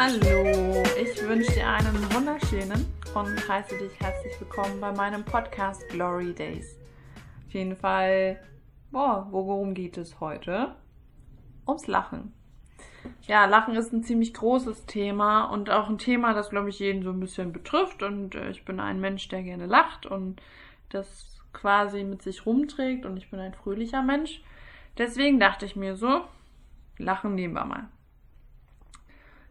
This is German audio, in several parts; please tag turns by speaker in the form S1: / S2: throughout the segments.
S1: Hallo, ich wünsche dir einen wunderschönen und heiße dich herzlich willkommen bei meinem Podcast Glory Days. Auf jeden Fall, boah, worum geht es heute? Ums Lachen. Ja, Lachen ist ein ziemlich großes Thema und auch ein Thema, das, glaube ich, jeden so ein bisschen betrifft. Und äh, ich bin ein Mensch, der gerne lacht und das quasi mit sich rumträgt und ich bin ein fröhlicher Mensch. Deswegen dachte ich mir so, Lachen nehmen wir mal.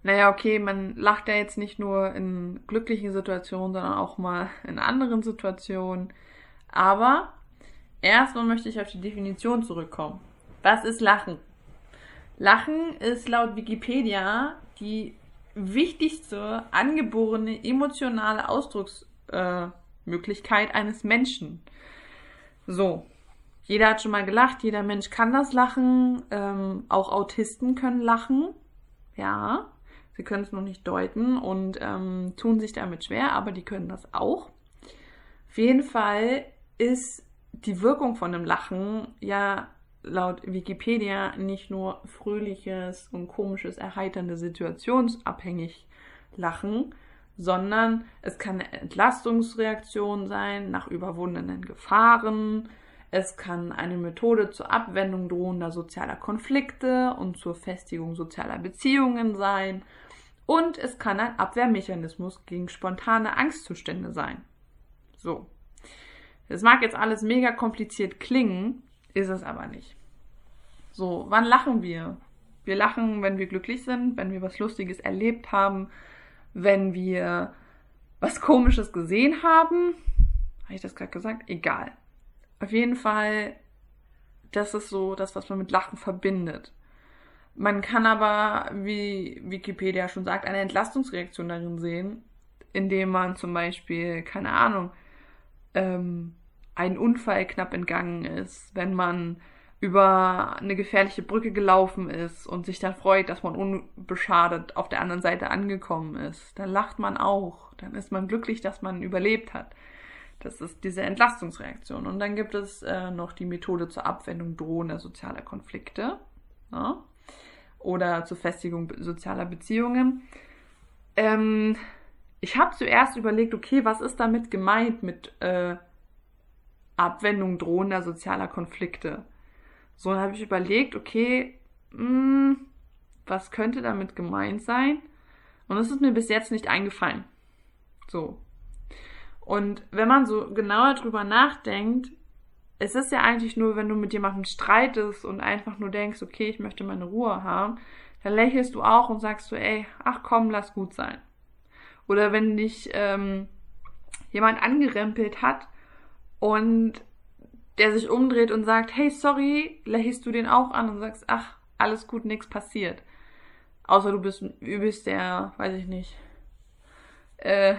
S1: Naja, okay, man lacht ja jetzt nicht nur in glücklichen Situationen, sondern auch mal in anderen Situationen. Aber erstmal möchte ich auf die Definition zurückkommen. Was ist Lachen? Lachen ist laut Wikipedia die wichtigste angeborene emotionale Ausdrucksmöglichkeit äh, eines Menschen. So, jeder hat schon mal gelacht, jeder Mensch kann das lachen, ähm, auch Autisten können lachen, ja, sie können es noch nicht deuten und ähm, tun sich damit schwer, aber die können das auch. Auf jeden Fall ist die Wirkung von einem Lachen ja laut Wikipedia nicht nur fröhliches und komisches, erheiternde, situationsabhängig Lachen, sondern es kann eine Entlastungsreaktion sein nach überwundenen Gefahren. Es kann eine Methode zur Abwendung drohender sozialer Konflikte und zur Festigung sozialer Beziehungen sein. Und es kann ein Abwehrmechanismus gegen spontane Angstzustände sein. So. Es mag jetzt alles mega kompliziert klingen, ist es aber nicht. So, wann lachen wir? Wir lachen, wenn wir glücklich sind, wenn wir was Lustiges erlebt haben, wenn wir was Komisches gesehen haben. Habe ich das gerade gesagt? Egal. Auf jeden Fall, das ist so das, was man mit Lachen verbindet. Man kann aber, wie Wikipedia schon sagt, eine Entlastungsreaktion darin sehen, indem man zum Beispiel, keine Ahnung, ähm, ein Unfall knapp entgangen ist, wenn man über eine gefährliche Brücke gelaufen ist und sich dann freut, dass man unbeschadet auf der anderen Seite angekommen ist. Dann lacht man auch. Dann ist man glücklich, dass man überlebt hat. Das ist diese Entlastungsreaktion. Und dann gibt es äh, noch die Methode zur Abwendung drohender sozialer Konflikte ja? Oder zur Festigung sozialer Beziehungen. Ähm, ich habe zuerst überlegt, okay, was ist damit gemeint mit äh, Abwendung drohender sozialer Konflikte. So, habe ich überlegt, okay, mh, hm, was könnte damit gemeint sein? Und es ist mir bis jetzt nicht eingefallen. So. Und wenn man so genauer drüber nachdenkt, es ist ja eigentlich nur, wenn du mit jemandem streitest und einfach nur denkst, okay, ich möchte meine Ruhe haben, dann lächelst du auch und sagst so, ey, ach komm, lass gut sein. Oder wenn dich ähm, jemand angerempelt hat und der sich umdreht und sagt, hey, sorry, lächelst du den auch an und sagst, ach, alles gut, nichts passiert. Außer du bist übelst der, weiß ich nicht, äh,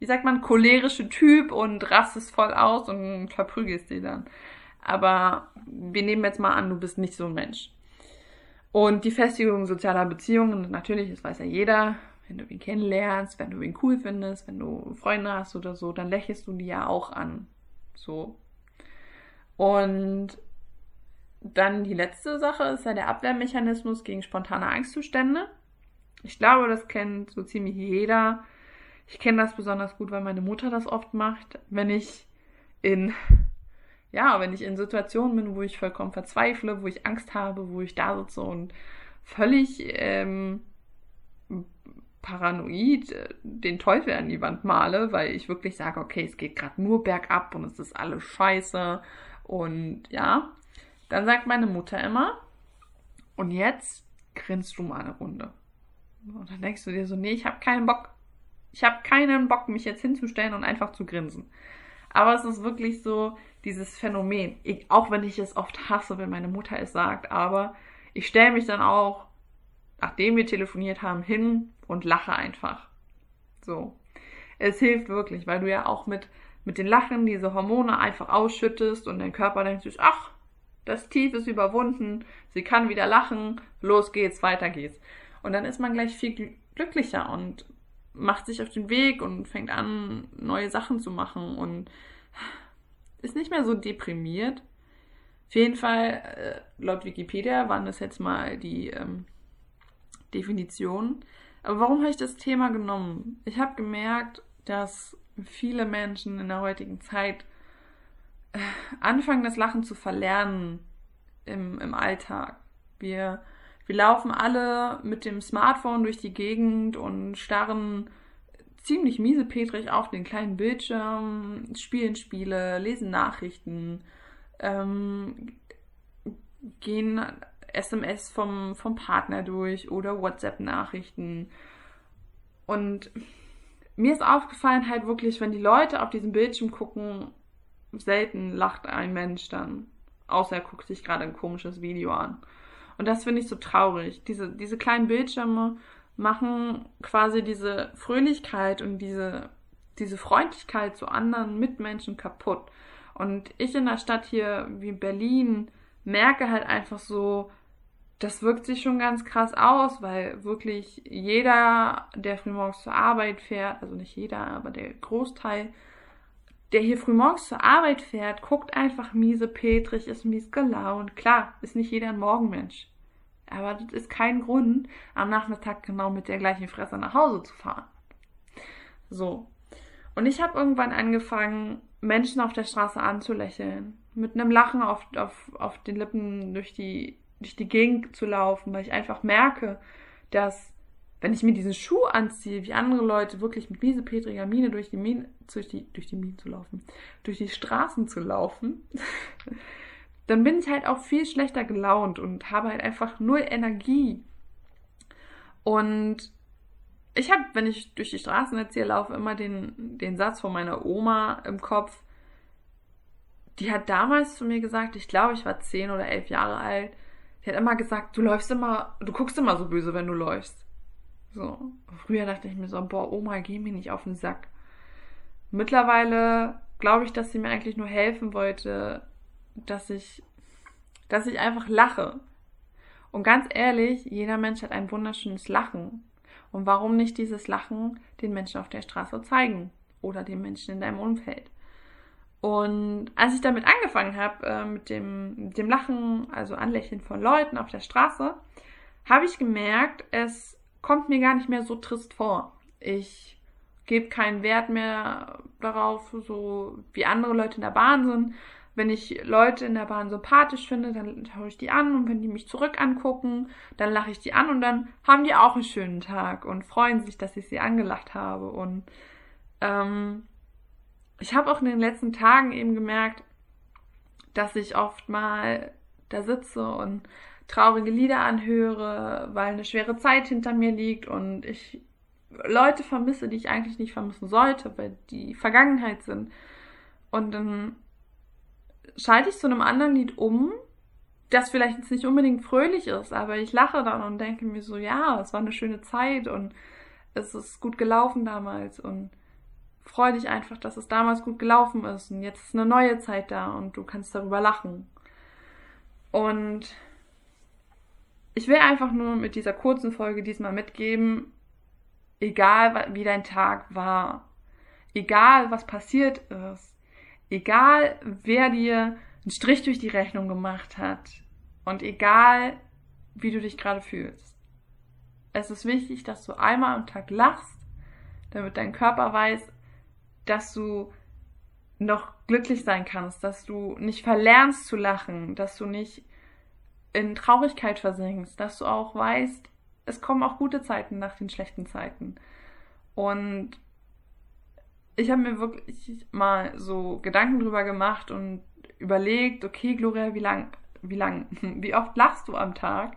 S1: wie sagt man, cholerische Typ und rastest voll aus und verprügelst die dann. Aber wir nehmen jetzt mal an, du bist nicht so ein Mensch. Und die Festigung sozialer Beziehungen, natürlich, das weiß ja jeder, wenn du ihn kennenlernst, wenn du ihn cool findest, wenn du Freunde hast oder so, dann lächelst du die ja auch an. So. Und dann die letzte Sache ist ja der Abwehrmechanismus gegen spontane Angstzustände. Ich glaube, das kennt so ziemlich jeder. Ich kenne das besonders gut, weil meine Mutter das oft macht, wenn ich in ja, wenn ich in Situationen bin, wo ich vollkommen verzweifle, wo ich Angst habe, wo ich da sitze und völlig ähm, paranoid äh, den Teufel an die Wand male, weil ich wirklich sage, okay, es geht gerade nur bergab und es ist alles scheiße und ja, dann sagt meine Mutter immer, und jetzt grinst du mal eine Runde. Und dann denkst du dir so, nee, ich habe keinen Bock. Ich habe keinen Bock, mich jetzt hinzustellen und einfach zu grinsen. Aber es ist wirklich so dieses Phänomen. Ich, auch wenn ich es oft hasse, wenn meine Mutter es sagt, aber ich stelle mich dann auch, nachdem wir telefoniert haben, hin und lache einfach. So. Es hilft wirklich, weil du ja auch mit, mit den Lachen diese Hormone einfach ausschüttest und dein Körper denkt sich, ach, das Tief ist überwunden, sie kann wieder lachen, los geht's, weiter geht's. Und dann ist man gleich viel glücklicher und macht sich auf den Weg und fängt an, neue Sachen zu machen und ist nicht mehr so deprimiert. Auf jeden Fall, äh, laut Wikipedia waren das jetzt mal die ähm, Definitionen. Aber warum habe ich das Thema genommen? Ich habe gemerkt, dass viele Menschen in der heutigen Zeit äh, anfangen, das Lachen zu verlernen im, im Alltag. Wir, wir laufen alle mit dem Smartphone durch die Gegend und starren ziemlich miesepetrig auf den kleinen Bildschirm, spielen Spiele, lesen Nachrichten, ähm, gehen SMS vom, vom Partner durch oder WhatsApp-Nachrichten. Und mir ist aufgefallen halt wirklich, wenn die Leute auf diesem Bildschirm gucken, selten lacht ein Mensch dann. Außer er guckt sich gerade ein komisches Video an. Und das finde ich so traurig. Diese, diese kleinen Bildschirme machen quasi diese Fröhlichkeit und diese, diese Freundlichkeit zu anderen Mitmenschen kaputt. Und ich in der Stadt hier wie Berlin merke halt einfach so, das wirkt sich schon ganz krass aus, weil wirklich jeder, der frühmorgens zur Arbeit fährt, also nicht jeder, aber der Großteil, der hier frühmorgens zur Arbeit fährt, guckt einfach miese Petrig, ist mies gelaunt. Klar, ist nicht jeder ein Morgenmensch. Aber das ist kein Grund, am Nachmittag genau mit der gleichen Fresse nach Hause zu fahren. So. Und ich habe irgendwann angefangen, Menschen auf der Straße anzulächeln. Mit einem Lachen auf, auf, auf den Lippen durch die durch die Gegend zu laufen, weil ich einfach merke, dass wenn ich mir diesen Schuh anziehe, wie andere Leute wirklich mit miesepetriger Miene durch die Mine, durch die, durch die Mine zu laufen, durch die Straßen zu laufen, dann bin ich halt auch viel schlechter gelaunt und habe halt einfach null Energie. Und ich habe, wenn ich durch die Straßen jetzt hier laufe, immer den, den Satz von meiner Oma im Kopf. Die hat damals zu mir gesagt, ich glaube, ich war zehn oder elf Jahre alt, die hat immer gesagt, du läufst immer, du guckst immer so böse, wenn du läufst. So. Früher dachte ich mir so, boah, Oma, geh mir nicht auf den Sack. Mittlerweile glaube ich, dass sie mir eigentlich nur helfen wollte, dass ich, dass ich einfach lache. Und ganz ehrlich, jeder Mensch hat ein wunderschönes Lachen. Und warum nicht dieses Lachen den Menschen auf der Straße zeigen? Oder den Menschen in deinem Umfeld? Und als ich damit angefangen habe, äh, mit, dem, mit dem Lachen, also Anlächeln von Leuten auf der Straße, habe ich gemerkt, es kommt mir gar nicht mehr so trist vor. Ich gebe keinen Wert mehr darauf, so wie andere Leute in der Bahn sind. Wenn ich Leute in der Bahn sympathisch finde, dann schaue ich die an und wenn die mich zurück angucken, dann lache ich die an und dann haben die auch einen schönen Tag und freuen sich, dass ich sie angelacht habe. Und ähm, ich habe auch in den letzten Tagen eben gemerkt, dass ich oft mal da sitze und traurige Lieder anhöre, weil eine schwere Zeit hinter mir liegt und ich Leute vermisse, die ich eigentlich nicht vermissen sollte, weil die Vergangenheit sind. Und dann schalte ich zu einem anderen Lied um, das vielleicht jetzt nicht unbedingt fröhlich ist, aber ich lache dann und denke mir so, ja, es war eine schöne Zeit und es ist gut gelaufen damals und freu dich einfach, dass es damals gut gelaufen ist und jetzt ist eine neue Zeit da und du kannst darüber lachen. Und ich will einfach nur mit dieser kurzen Folge diesmal mitgeben, egal wie dein Tag war, egal was passiert ist, egal wer dir einen Strich durch die Rechnung gemacht hat und egal wie du dich gerade fühlst. Es ist wichtig, dass du einmal am Tag lachst, damit dein Körper weiß, dass du noch glücklich sein kannst, dass du nicht verlernst zu lachen, dass du nicht in Traurigkeit versinkst, dass du auch weißt, es kommen auch gute Zeiten nach den schlechten Zeiten. Und ich habe mir wirklich mal so Gedanken drüber gemacht und überlegt, okay, Gloria, wie lang, wie lang, wie oft lachst du am Tag?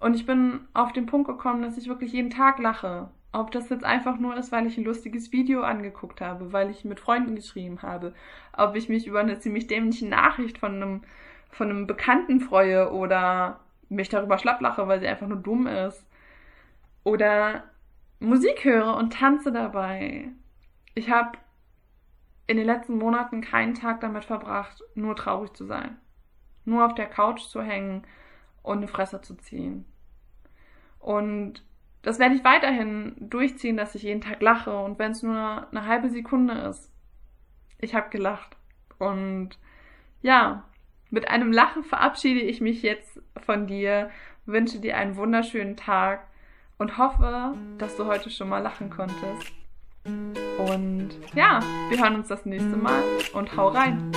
S1: Und ich bin auf den Punkt gekommen, dass ich wirklich jeden Tag lache. Ob das jetzt einfach nur ist, weil ich ein lustiges Video angeguckt habe, weil ich mit Freunden geschrieben habe, ob ich mich über eine ziemlich dämliche Nachricht von einem, von einem Bekannten freue oder mich darüber schlapplache, weil sie einfach nur dumm ist. Oder Musik höre und tanze dabei. Ich habe in den letzten Monaten keinen Tag damit verbracht, nur traurig zu sein. Nur auf der Couch zu hängen und eine Fresse zu ziehen. Und das werde ich weiterhin durchziehen, dass ich jeden Tag lache und wenn es nur eine halbe Sekunde ist. Ich habe gelacht. Und ja, mit einem Lachen verabschiede ich mich jetzt von dir, wünsche dir einen wunderschönen Tag und hoffe, dass du heute schon mal lachen konntest. Und ja, wir hören uns das nächste Mal und hau rein.